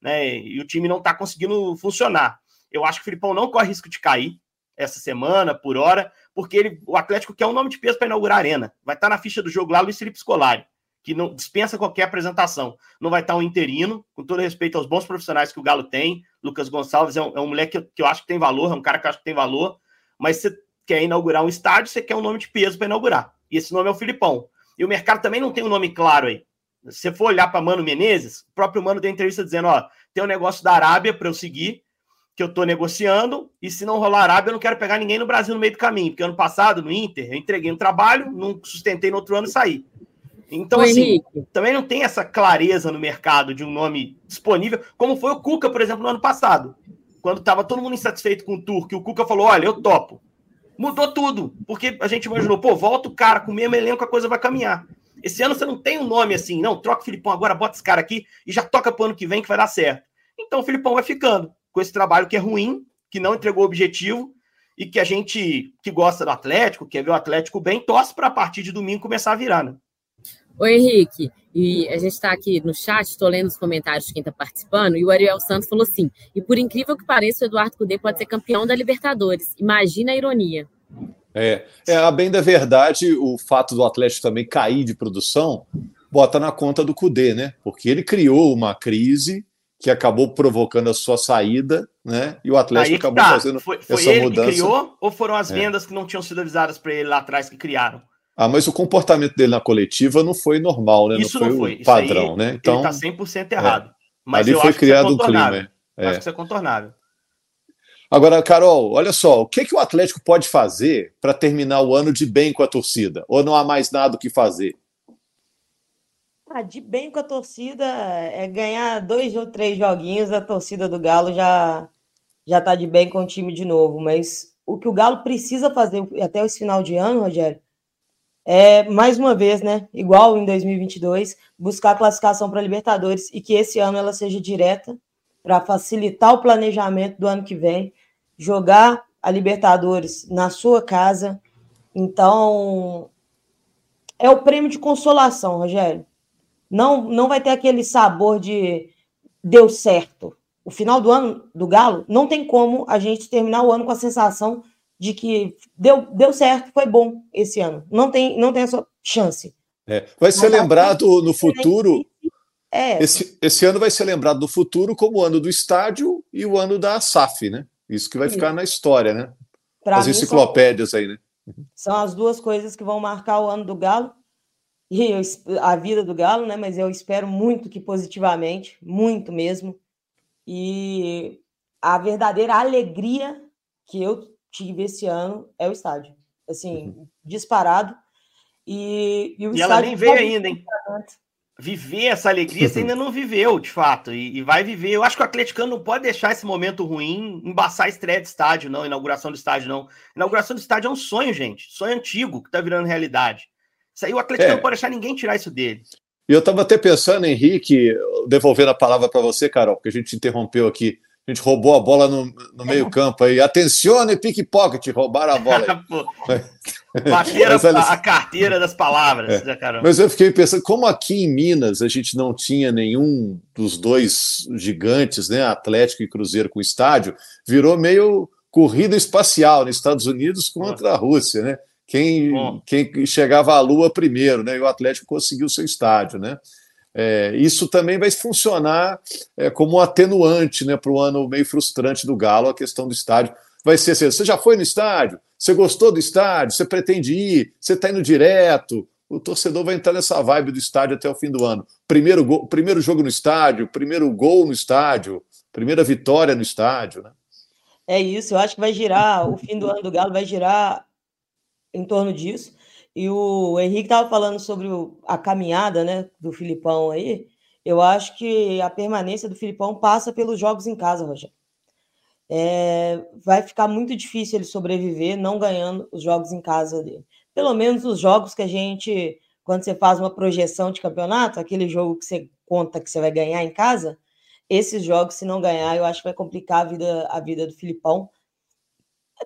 Speaker 2: Né? E o time não tá conseguindo funcionar. Eu acho que o Filipão não corre risco de cair. essa semana, por hora, porque ele, o Atlético quer um nome de peso para inaugurar a arena. Vai estar tá na ficha do jogo lá Luiz Felipe Scolari, que não dispensa qualquer apresentação. Não vai estar tá um interino, com todo respeito aos bons profissionais que o Galo tem. Lucas Gonçalves é um, é um moleque que eu, que eu acho que tem valor, é um cara que eu acho que tem valor, mas você quer inaugurar um estádio, você quer um nome de peso para inaugurar. E esse nome é o Filipão. E o mercado também não tem um nome claro aí. Se você for olhar para Mano Menezes, o próprio Mano deu entrevista dizendo: ó, tem um negócio da Arábia para eu seguir, que eu estou negociando, e se não rolar Arábia, eu não quero pegar ninguém no Brasil no meio do caminho, porque ano passado, no Inter, eu entreguei um trabalho, não sustentei no outro ano e saí. Então, assim, também não tem essa clareza no mercado de um nome disponível, como foi o Cuca, por exemplo, no ano passado. Quando estava todo mundo insatisfeito com o Turco, o Cuca falou: olha, eu topo. Mudou tudo, porque a gente imaginou, pô, volta o cara com o mesmo elenco, a coisa vai caminhar. Esse ano você não tem um nome assim, não, troca o Filipão agora, bota esse cara aqui e já toca pro ano que vem que vai dar certo. Então o Filipão vai ficando com esse trabalho que é ruim, que não entregou o objetivo e que a gente que gosta do Atlético, quer ver o Atlético bem, torce para a partir de domingo começar a virar, né?
Speaker 3: Oi, Henrique. E a gente está aqui no chat, estou lendo os comentários de quem está participando, e o Ariel Santos falou assim: e por incrível que pareça, o Eduardo Cudê pode ser campeão da Libertadores. Imagina a ironia.
Speaker 1: É, é, a bem da verdade, o fato do Atlético também cair de produção bota na conta do Cudê, né? Porque ele criou uma crise que acabou provocando a sua saída, né? E o Atlético acabou tá. fazendo
Speaker 2: foi, foi essa ele mudança. Que criou ou foram as é. vendas é. que não tinham sido avisadas para ele lá atrás que criaram?
Speaker 1: Ah, mas o comportamento dele na coletiva não foi normal, né?
Speaker 2: Isso
Speaker 1: não foi,
Speaker 2: não foi.
Speaker 1: o padrão, né?
Speaker 2: Então, ele tá 100% errado. É.
Speaker 1: Mas Ali foi criado um clima.
Speaker 2: É. Acho que isso é contornável.
Speaker 1: Agora, Carol, olha só, o que, que o Atlético pode fazer para terminar o ano de bem com a torcida? Ou não há mais nada o que fazer?
Speaker 4: Ah, de bem com a torcida é ganhar dois ou três joguinhos, a torcida do Galo já já tá de bem com o time de novo. Mas o que o Galo precisa fazer até esse final de ano, Rogério, é mais uma vez, né? Igual em 2022, buscar a classificação para Libertadores e que esse ano ela seja direta para facilitar o planejamento do ano que vem jogar a Libertadores na sua casa. Então, é o prêmio de consolação, Rogério. Não, não vai ter aquele sabor de deu certo. O final do ano do Galo não tem como a gente terminar o ano com a sensação de que deu, deu certo, foi bom esse ano. Não tem, não tem essa chance.
Speaker 1: É, vai ser Mas lembrado no futuro. É. Esse, esse ano vai ser lembrado no futuro como o ano do estádio e o ano da SAF, né? Isso que vai ficar na história, né? Pra as enciclopédias são, aí, né?
Speaker 4: São as duas coisas que vão marcar o ano do Galo e eu, a vida do Galo, né? Mas eu espero muito que positivamente, muito mesmo. E a verdadeira alegria que eu tive esse ano é o estádio. Assim, uhum. disparado. E,
Speaker 2: e, e ela nem veio ainda, hein? viver essa alegria você ainda não viveu, de fato, e, e, vai viver. Eu acho que o atleticano não pode deixar esse momento ruim embaçar a estreia de estádio, não, inauguração do estádio, não. Inauguração do estádio é um sonho, gente, sonho antigo que tá virando realidade. Isso aí o atleticano é. não pode deixar ninguém tirar isso dele.
Speaker 1: E eu estava até pensando, Henrique, devolvendo a palavra para você, Carol, porque a gente interrompeu aqui a gente roubou a bola no, no meio-campo aí. Atencione, pickpocket, roubaram a bola.
Speaker 2: Bateram a, a, carteira das palavras, é.
Speaker 1: Mas eu fiquei pensando, como aqui em Minas a gente não tinha nenhum dos dois gigantes, né, Atlético e Cruzeiro com estádio, virou meio corrida espacial nos Estados Unidos contra a Rússia, né? Quem, quem chegava à Lua primeiro, né? E o Atlético conseguiu seu estádio, né? É, isso também vai funcionar é, como um atenuante né, para o ano meio frustrante do Galo, a questão do estádio. Vai ser assim: você já foi no estádio? Você gostou do estádio? Você pretende ir? Você está indo direto? O torcedor vai entrar nessa vibe do estádio até o fim do ano. Primeiro, gol, primeiro jogo no estádio, primeiro gol no estádio, primeira vitória no estádio. Né?
Speaker 4: É isso, eu acho que vai girar, o fim do ano do Galo vai girar em torno disso. E o Henrique estava falando sobre o, a caminhada né, do Filipão aí. Eu acho que a permanência do Filipão passa pelos jogos em casa, Rogério. É, vai ficar muito difícil ele sobreviver não ganhando os jogos em casa dele. Pelo menos os jogos que a gente, quando você faz uma projeção de campeonato, aquele jogo que você conta que você vai ganhar em casa, esses jogos, se não ganhar, eu acho que vai complicar a vida, a vida do Filipão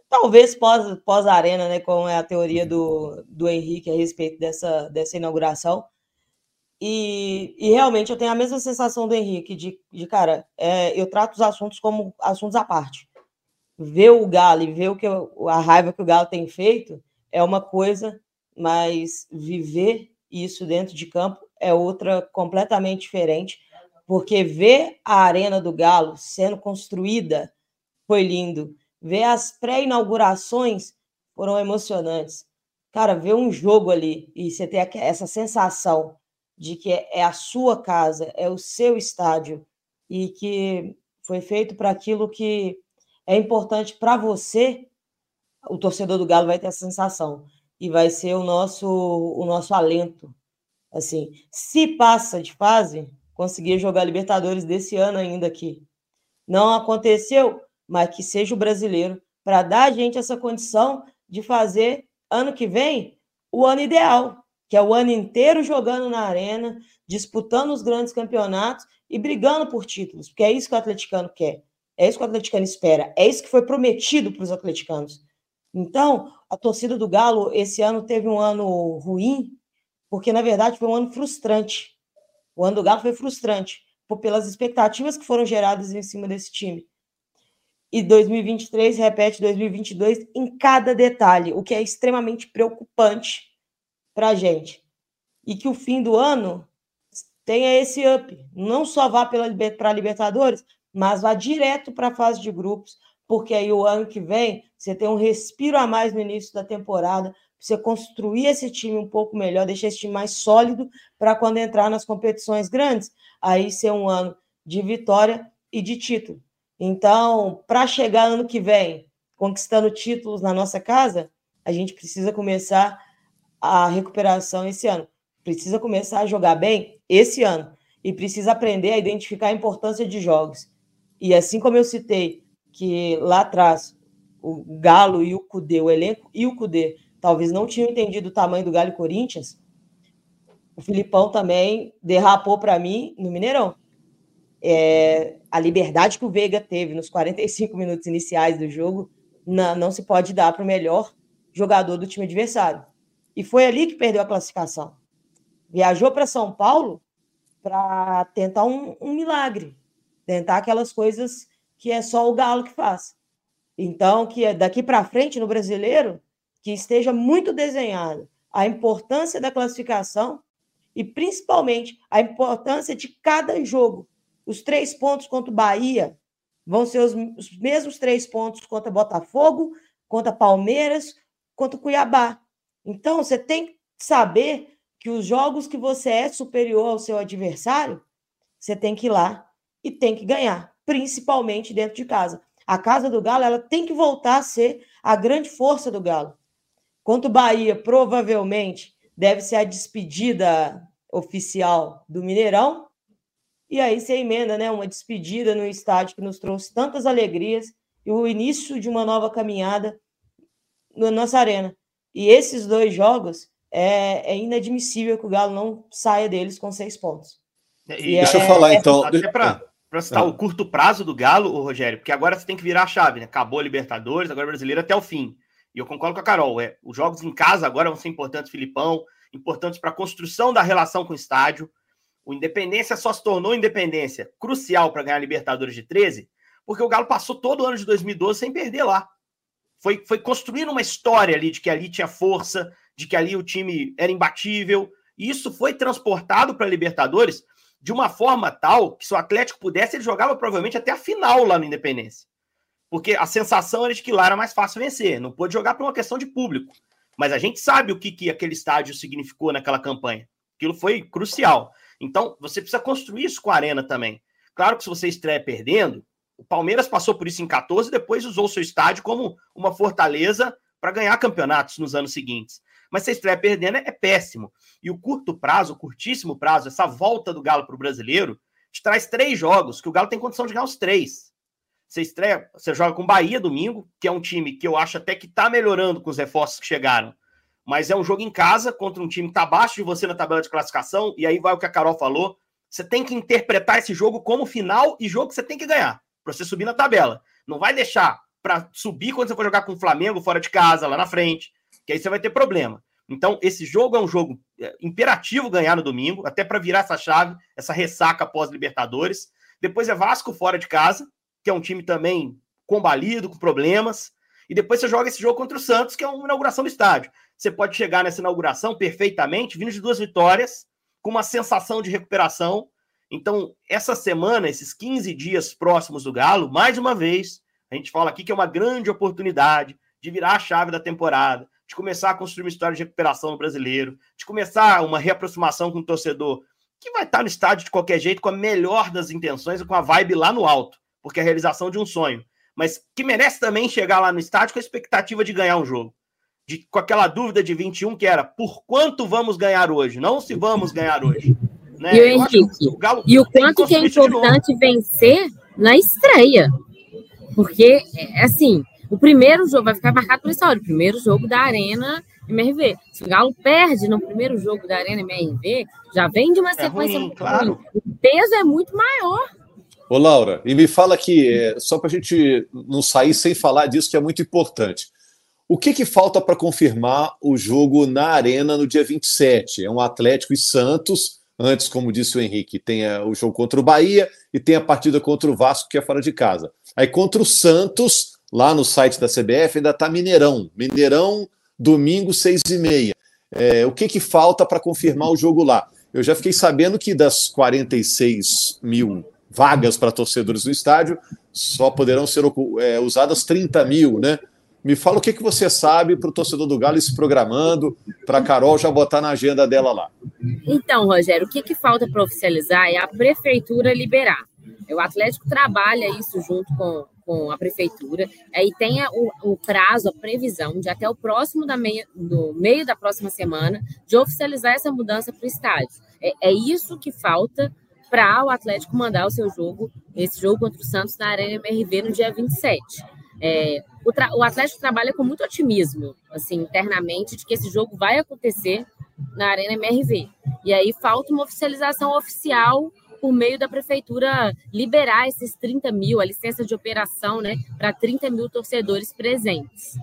Speaker 4: talvez pós, pós arena, né, como é a teoria do, do Henrique a respeito dessa, dessa inauguração. E, e realmente eu tenho a mesma sensação do Henrique, de, de cara, é, eu trato os assuntos como assuntos à parte. ver o Galo e ver o que a raiva que o Galo tem feito é uma coisa, mas viver isso dentro de campo é outra completamente diferente, porque ver a arena do Galo sendo construída foi lindo, ver as pré-inaugurações foram emocionantes. Cara, ver um jogo ali e você ter essa sensação de que é a sua casa, é o seu estádio e que foi feito para aquilo que é importante para você, o torcedor do Galo vai ter essa sensação e vai ser o nosso o nosso alento. Assim, se passa de fase, conseguir jogar Libertadores desse ano ainda aqui. Não aconteceu, mas que seja o brasileiro para dar a gente essa condição de fazer ano que vem o ano ideal, que é o ano inteiro jogando na arena, disputando os grandes campeonatos e brigando por títulos, porque é isso que o atleticano quer. É isso que o atleticano espera. É isso que foi prometido para os atleticanos. Então, a torcida do Galo esse ano teve um ano ruim, porque na verdade foi um ano frustrante. O ano do Galo foi frustrante, por, pelas expectativas que foram geradas em cima desse time. E 2023 repete 2022 em cada detalhe, o que é extremamente preocupante para a gente. E que o fim do ano tenha esse up. Não só vá para a Libertadores, mas vá direto para a fase de grupos, porque aí o ano que vem você tem um respiro a mais no início da temporada, você construir esse time um pouco melhor, deixar esse time mais sólido para quando entrar nas competições grandes, aí ser um ano de vitória e de título. Então, para chegar ano que vem conquistando títulos na nossa casa, a gente precisa começar a recuperação esse ano. Precisa começar a jogar bem esse ano e precisa aprender a identificar a importância de jogos. E assim como eu citei que lá atrás o Galo e o Cudê, o elenco e o Cudê, talvez não tinham entendido o tamanho do Galo e Corinthians, o Filipão também derrapou para mim no Mineirão. É, a liberdade que o Veiga teve nos 45 minutos iniciais do jogo não, não se pode dar para o melhor jogador do time adversário. E foi ali que perdeu a classificação. Viajou para São Paulo para tentar um, um milagre, tentar aquelas coisas que é só o Galo que faz. Então, que é daqui para frente no brasileiro, que esteja muito desenhado a importância da classificação e principalmente a importância de cada jogo. Os três pontos contra o Bahia vão ser os, os mesmos três pontos contra Botafogo, contra Palmeiras, contra Cuiabá. Então, você tem que saber que os jogos que você é superior ao seu adversário, você tem que ir lá e tem que ganhar, principalmente dentro de casa. A casa do Galo ela tem que voltar a ser a grande força do Galo. Quanto Bahia, provavelmente, deve ser a despedida oficial do Mineirão. E aí você emenda né, uma despedida no estádio que nos trouxe tantas alegrias e o início de uma nova caminhada na nossa arena. E esses dois jogos é, é inadmissível que o Galo não saia deles com seis pontos.
Speaker 1: E Deixa é, eu falar então.
Speaker 2: Até para para citar é. o curto prazo do Galo, o Rogério, porque agora você tem que virar a chave, né? Acabou a Libertadores, agora o brasileiro até o fim. E eu concordo com a Carol, é, os jogos em casa agora vão ser importantes, Filipão, importantes para a construção da relação com o estádio. O Independência só se tornou Independência crucial para ganhar a Libertadores de 13, porque o Galo passou todo o ano de 2012 sem perder lá. Foi, foi construindo uma história ali de que ali tinha força, de que ali o time era imbatível. E isso foi transportado para a Libertadores de uma forma tal que se o Atlético pudesse, ele jogava provavelmente até a final lá no Independência. Porque a sensação era de que lá era mais fácil vencer. Não pôde jogar por uma questão de público. Mas a gente sabe o que, que aquele estádio significou naquela campanha. Aquilo foi crucial. Então, você precisa construir isso com a Arena também. Claro que se você estreia perdendo, o Palmeiras passou por isso em 14 e depois usou seu estádio como uma fortaleza para ganhar campeonatos nos anos seguintes. Mas se estreia perdendo é péssimo. E o curto prazo, o curtíssimo prazo, essa volta do Galo para o brasileiro, te traz três jogos que o Galo tem condição de ganhar os três. Você estreia, você joga com Bahia domingo, que é um time que eu acho até que está melhorando com os reforços que chegaram. Mas é um jogo em casa contra um time que está abaixo de você na tabela de classificação, e aí vai o que a Carol falou. Você tem que interpretar esse jogo como final e jogo que você tem que ganhar, para você subir na tabela. Não vai deixar para subir quando você for jogar com o Flamengo fora de casa, lá na frente que aí você vai ter problema. Então, esse jogo é um jogo é, imperativo ganhar no domingo, até para virar essa chave, essa ressaca pós-Libertadores. Depois é Vasco fora de casa, que é um time também combalido, com problemas, e depois você joga esse jogo contra o Santos, que é uma inauguração do estádio. Você pode chegar nessa inauguração perfeitamente, vindo de duas vitórias, com uma sensação de recuperação. Então, essa semana, esses 15 dias próximos do Galo, mais uma vez, a gente fala aqui que é uma grande oportunidade de virar a chave da temporada, de começar a construir uma história de recuperação no brasileiro, de começar uma reaproximação com o torcedor que vai estar no estádio de qualquer jeito, com a melhor das intenções e com a vibe lá no alto, porque é a realização de um sonho. Mas que merece também chegar lá no estádio com a expectativa de ganhar um jogo. De, com aquela dúvida de 21 que era por quanto vamos ganhar hoje, não se vamos ganhar hoje. Né?
Speaker 3: E o Henrique, o Galo e o quanto que é importante vencer na estreia. Porque, é, assim, o primeiro jogo vai ficar marcado por isso, o primeiro jogo da Arena MRV. Se o Galo perde no primeiro jogo da Arena MRV, já vem de uma é sequência ruim, claro. ruim. O peso é muito maior.
Speaker 1: Ô, Laura, e me fala aqui, é, só para a gente não sair sem falar disso, que é muito importante. O que, que falta para confirmar o jogo na Arena no dia 27? É um Atlético e Santos. Antes, como disse o Henrique, tem o jogo contra o Bahia e tem a partida contra o Vasco, que é fora de casa. Aí contra o Santos, lá no site da CBF, ainda está Mineirão. Mineirão domingo, seis e meia. É, o que, que falta para confirmar o jogo lá? Eu já fiquei sabendo que das 46 mil vagas para torcedores no estádio, só poderão ser é, usadas 30 mil, né? Me fala o que, que você sabe para o torcedor do Galo se programando, para a Carol já botar na agenda dela lá.
Speaker 3: Então, Rogério, o que, que falta para oficializar é a prefeitura liberar. O Atlético trabalha isso junto com, com a prefeitura, aí tem o, o, prazo, a previsão de até o próximo da meia, do meio da próxima semana de oficializar essa mudança para o estádio. É, é isso que falta para o Atlético mandar o seu jogo, esse jogo contra o Santos na Arena MRV no dia 27. É, o, o, Atlético trabalha com muito otimismo, assim, internamente, de que esse jogo vai acontecer na Arena MRV. E aí falta uma oficialização oficial por meio da prefeitura liberar esses 30 mil, a licença de operação, né, para 30 mil torcedores presentes.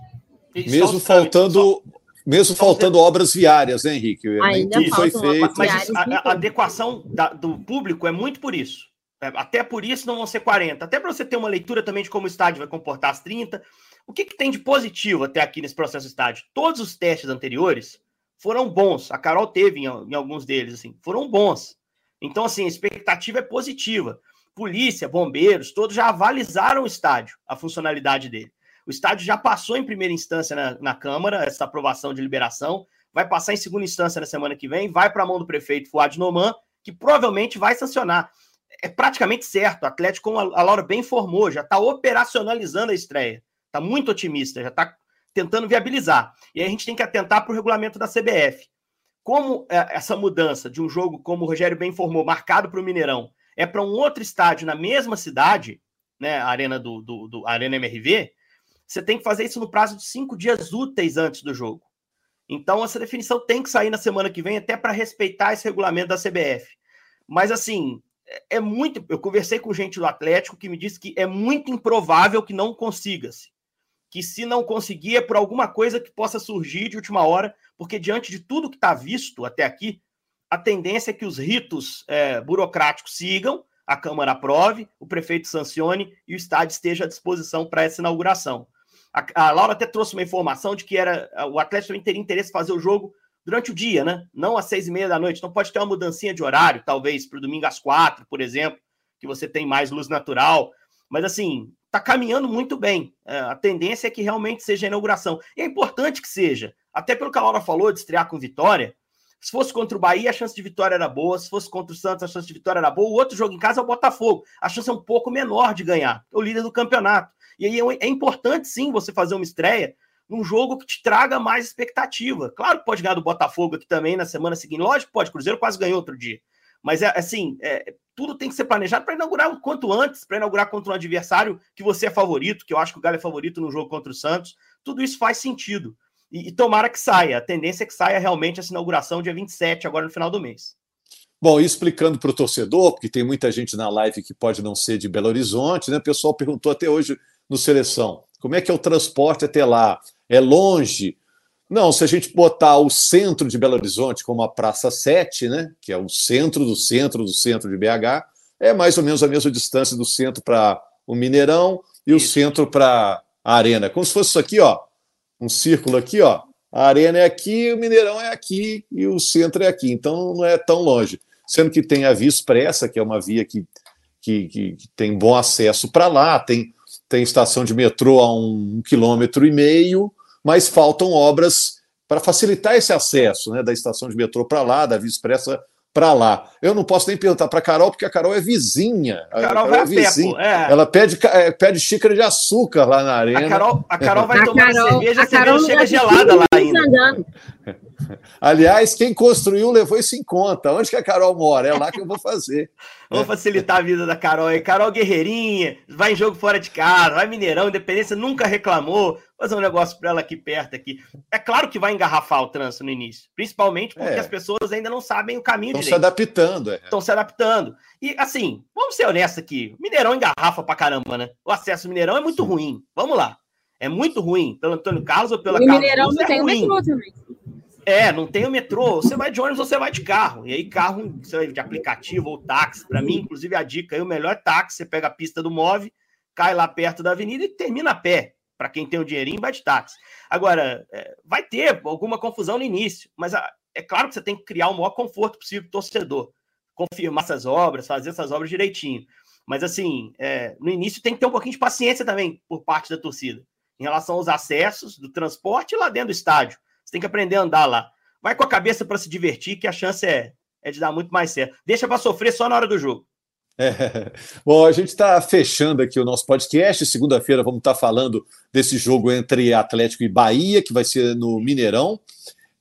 Speaker 1: Mesmo faltando. Mesmo faltando obras viárias, né, Henrique?
Speaker 3: Ainda foi feito.
Speaker 2: Mas a, a adequação da, do público é muito por isso. É, até por isso não vão ser 40. Até para você ter uma leitura também de como o estádio vai comportar as 30. O que, que tem de positivo até aqui nesse processo estádio? Todos os testes anteriores foram bons. A Carol teve em, em alguns deles, assim, foram bons. Então, assim, a expectativa é positiva. Polícia, bombeiros, todos já avalizaram o estádio, a funcionalidade dele. O estádio já passou em primeira instância na, na Câmara, essa aprovação de liberação, vai passar em segunda instância na semana que vem, vai para a mão do prefeito Fuad Noman, que provavelmente vai sancionar. É praticamente certo, o Atlético, como a Laura bem informou, já está operacionalizando a estreia. Está muito otimista, já está tentando viabilizar. E aí a gente tem que atentar para o regulamento da CBF como é, essa mudança de um jogo, como o Rogério bem informou, marcado para o Mineirão, é para um outro estádio na mesma cidade, né, a Arena do, do, do Arena MRV, você tem que fazer isso no prazo de cinco dias úteis antes do jogo. Então, essa definição tem que sair na semana que vem, até para respeitar esse regulamento da CBF. Mas, assim, é, é muito. Eu conversei com gente do Atlético que me disse que é muito improvável que não consiga-se. Que se não conseguir, é por alguma coisa que possa surgir de última hora, porque diante de tudo que está visto até aqui, a tendência é que os ritos é, burocráticos sigam, a Câmara aprove, o prefeito sancione e o estádio esteja à disposição para essa inauguração. A, a, Laura até trouxe uma informação de que era o Atlético também teria interesse em fazer o jogo durante o dia, né? Não às seis e meia da noite. Então pode ter uma mudancinha de horário, talvez para o domingo às quatro, por exemplo, que você tem mais luz natural. Mas assim, está caminhando muito bem. É, a tendência é que realmente seja a inauguração. E é importante que seja, até pelo que a Laura falou de estrear com vitória. Se fosse contra o Bahia, a chance de vitória era boa. Se fosse contra o Santos, a chance de vitória era boa. O outro jogo em casa é o Botafogo. A chance é um pouco menor de ganhar. É o líder do campeonato. E aí é, é importante, sim, você fazer uma estreia num jogo que te traga mais expectativa. Claro que pode ganhar do Botafogo aqui também na semana seguinte. Lógico que pode. Cruzeiro quase ganhou outro dia. Mas é assim, é, tudo tem que ser planejado para inaugurar o quanto antes, para inaugurar contra um adversário que você é favorito, que eu acho que o Galo é favorito no jogo contra o Santos. Tudo isso faz sentido. E, e tomara que saia. A tendência é que saia realmente essa inauguração dia 27, agora no final do mês.
Speaker 1: Bom, e explicando para o torcedor, porque tem muita gente na live que pode não ser de Belo Horizonte, né? O pessoal perguntou até hoje no Seleção: como é que é o transporte até lá? É longe? Não, se a gente botar o centro de Belo Horizonte como a Praça 7, né, que é o centro do centro do centro de BH, é mais ou menos a mesma distância do centro para o Mineirão e isso. o centro para a arena. Como se fosse isso aqui, ó, um círculo aqui, ó. A arena é aqui, o Mineirão é aqui e o centro é aqui. Então não é tão longe. Sendo que tem a Via Expressa, que é uma via que, que, que, que tem bom acesso para lá, tem, tem estação de metrô a um, um quilômetro e meio, mas faltam obras para facilitar esse acesso né, da estação de metrô para lá, da Via Expressa para lá. Eu não posso nem perguntar para a Carol, porque a Carol é vizinha.
Speaker 2: A Carol, a Carol vai é vizinha.
Speaker 1: é. Ela pede, é, pede xícara de açúcar lá na arena.
Speaker 2: A Carol, a Carol vai a tomar Carol, cerveja, a, a cerveja chega gelada lá ainda.
Speaker 1: Aliás, quem construiu levou isso em conta. Onde que a Carol mora? É lá que eu vou fazer.
Speaker 2: Vou facilitar a vida da Carol aí. Carol Guerreirinha, vai em jogo fora de casa, vai Mineirão, Independência, nunca reclamou. Fazer um negócio para ela aqui perto aqui. É claro que vai engarrafar o trânsito no início, principalmente porque é. as pessoas ainda não sabem o caminho
Speaker 1: Estão se adaptando, é.
Speaker 2: Estão se adaptando. E assim, vamos ser honestos aqui. Mineirão engarrafa pra caramba, né? O acesso ao Mineirão é muito Sim. ruim. Vamos lá. É muito ruim. Pelo Antônio Carlos ou pela
Speaker 3: Carlos. Mineirão não é tem ruim. metrô também.
Speaker 2: É, não tem o metrô, você vai de ônibus ou você vai de carro. E aí, carro, você vai de aplicativo ou táxi. Para mim, inclusive, a dica aí, o melhor táxi, você pega a pista do Move, cai lá perto da avenida e termina a pé. Para quem tem o dinheirinho, vai de táxi. Agora, é, vai ter alguma confusão no início, mas a, é claro que você tem que criar o maior conforto possível para o torcedor. Confirmar essas obras, fazer essas obras direitinho. Mas, assim, é, no início tem que ter um pouquinho de paciência também por parte da torcida, em relação aos acessos do transporte lá dentro do estádio. Você tem que aprender a andar lá. Vai com a cabeça para se divertir, que a chance é, é de dar muito mais certo. Deixa para sofrer só na hora do jogo.
Speaker 1: É. Bom, a gente está fechando aqui o nosso podcast. Segunda-feira vamos estar tá falando desse jogo entre Atlético e Bahia, que vai ser no Mineirão.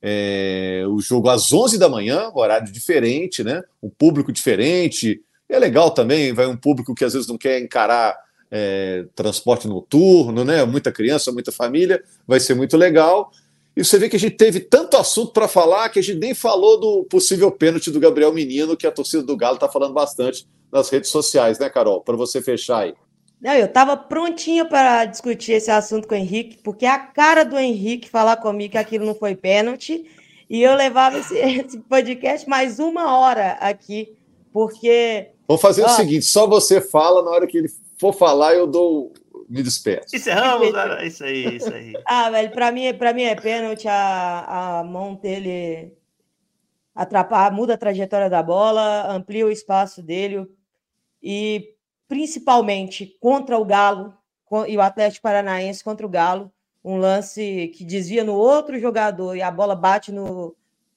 Speaker 1: É, o jogo às 11 da manhã, horário diferente, né? Um público diferente. É legal também, vai um público que às vezes não quer encarar é, transporte noturno, né? Muita criança, muita família, vai ser muito legal. E você vê que a gente teve tanto assunto para falar que a gente nem falou do possível pênalti do Gabriel Menino, que a torcida do Galo está falando bastante nas redes sociais, né, Carol? Para você fechar aí.
Speaker 4: Não, eu estava prontinha para discutir esse assunto com o Henrique, porque a cara do Henrique falar comigo que aquilo não foi pênalti, e eu levava esse, esse podcast mais uma hora aqui, porque.
Speaker 1: Vamos fazer ó, o seguinte: só você fala, na hora que ele for falar, eu dou me despeço.
Speaker 2: Encerramos, era isso aí, isso aí.
Speaker 4: ah, velho, para mim, para mim é pênalti, a, a mão dele atrapalha, muda a trajetória da bola, amplia o espaço dele e principalmente contra o Galo e o Atlético Paranaense contra o Galo, um lance que desvia no outro jogador e a bola bate no,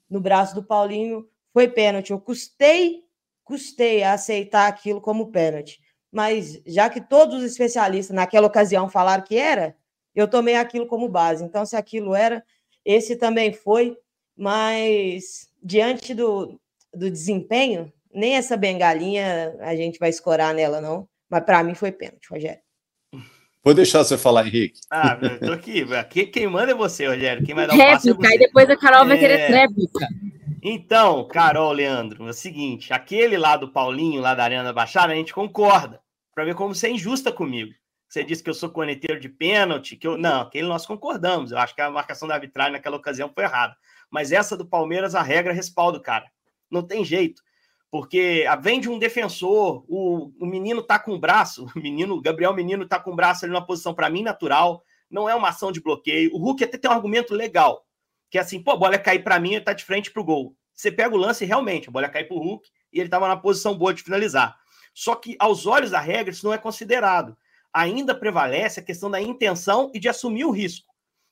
Speaker 4: no braço do Paulinho, foi pênalti. Eu custei, custei a aceitar aquilo como pênalti mas já que todos os especialistas naquela ocasião falaram que era, eu tomei aquilo como base. Então, se aquilo era, esse também foi, mas diante do, do desempenho, nem essa bengalinha a gente vai escorar nela, não. Mas para mim foi pênalti, Rogério.
Speaker 1: Vou deixar você falar, Henrique.
Speaker 2: Ah, eu tô aqui. Aqui quem manda é você, Rogério. Quem vai dar
Speaker 3: o réplica, é e depois a Carol vai querer é. réplica.
Speaker 2: Então, Carol, Leandro, é o seguinte: aquele lá do Paulinho, lá da Arena da Baixada, a gente concorda para ver como você é injusta comigo. Você disse que eu sou corneteiro de pênalti, que eu. Não, aquele nós concordamos. Eu acho que a marcação da arbitragem naquela ocasião foi errada. Mas essa do Palmeiras, a regra respalda o cara. Não tem jeito. Porque vem de um defensor, o, o menino tá com o braço, o menino, Gabriel Menino tá com o braço ali numa posição, para mim, natural. Não é uma ação de bloqueio. O Hulk até tem um argumento legal, que é assim, pô, a bola cair para mim, ele tá de frente pro gol. Você pega o lance realmente, a bola cai pro Hulk e ele tava na posição boa de finalizar. Só que, aos olhos da regra, isso não é considerado. Ainda prevalece a questão da intenção e de assumir o risco.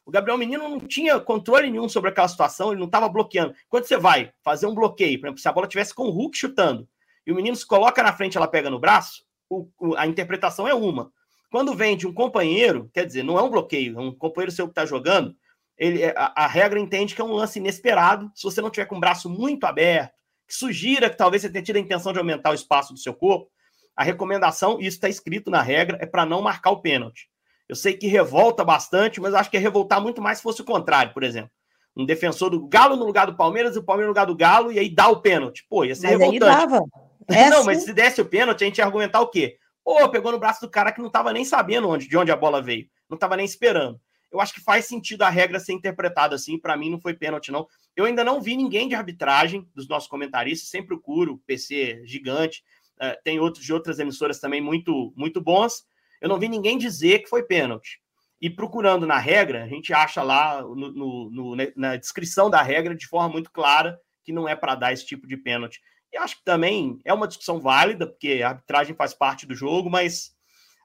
Speaker 2: O Gabriel Menino não tinha controle nenhum sobre aquela situação, ele não estava bloqueando. Quando você vai fazer um bloqueio, por exemplo, se a bola tivesse com o Hulk chutando e o menino se coloca na frente ela pega no braço, o, o, a interpretação é uma. Quando vem de um companheiro, quer dizer, não é um bloqueio, é um companheiro seu que está jogando, ele, é, a, a, regra entende que é um lance inesperado. Se você não tiver com o braço muito aberto, que sugira que talvez você tenha tido a intenção de aumentar o espaço do seu corpo, a recomendação, isso está escrito na regra, é para não marcar o pênalti. Eu sei que revolta bastante, mas acho que é revoltar muito mais se fosse o contrário, por exemplo. Um defensor do Galo no lugar do Palmeiras e o Palmeiras no lugar do Galo, e aí dá o pênalti. Pô, ia ser mas revoltante. É não, assim... mas se desse o pênalti, a gente ia argumentar o quê? Pô, pegou no braço do cara que não estava nem sabendo onde, de onde a bola veio. Não estava nem esperando. Eu acho que faz sentido a regra ser interpretada assim. Para mim, não foi pênalti, não. Eu ainda não vi ninguém de arbitragem dos nossos comentaristas. Sempre procuro, PC gigante. É, tem outros de outras emissoras também muito, muito bons. eu não vi ninguém dizer que foi pênalti. E procurando na regra, a gente acha lá no, no, no, na descrição da regra de forma muito clara que não é para dar esse tipo de pênalti. E acho que também é uma discussão válida, porque a arbitragem faz parte do jogo, mas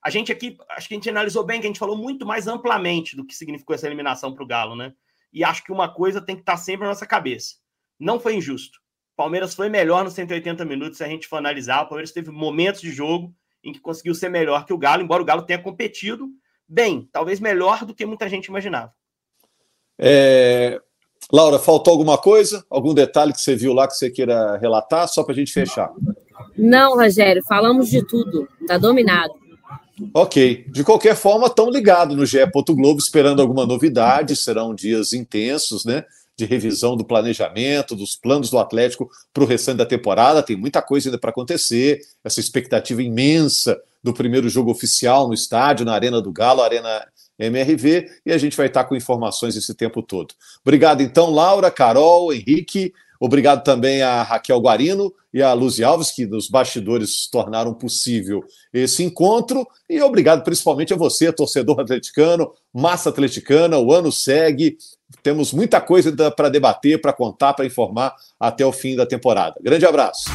Speaker 2: a gente aqui, acho que a gente analisou bem, que a gente falou muito mais amplamente do que significou essa eliminação para o Galo, né? E acho que uma coisa tem que estar tá sempre na nossa cabeça. Não foi injusto. O Palmeiras foi melhor nos 180 minutos, se a gente for analisar. O Palmeiras teve momentos de jogo em que conseguiu ser melhor que o Galo, embora o Galo tenha competido bem, talvez melhor do que muita gente imaginava.
Speaker 1: É... Laura, faltou alguma coisa? Algum detalhe que você viu lá que você queira relatar, só para a gente fechar?
Speaker 3: Não, Rogério, falamos de tudo, tá dominado.
Speaker 1: Ok. De qualquer forma, estão ligados no GE. Globo esperando alguma novidade. Serão dias intensos, né? De revisão do planejamento, dos planos do Atlético para o restante da temporada. Tem muita coisa ainda para acontecer. Essa expectativa imensa do primeiro jogo oficial no estádio, na Arena do Galo, Arena MRV, e a gente vai estar com informações esse tempo todo. Obrigado, então, Laura, Carol, Henrique. Obrigado também a Raquel Guarino e a Luzi Alves, que nos bastidores tornaram possível esse encontro. E obrigado principalmente a você, torcedor atleticano, massa atleticana. O ano segue. Temos muita coisa para debater, para contar, para informar até o fim da temporada. Grande abraço.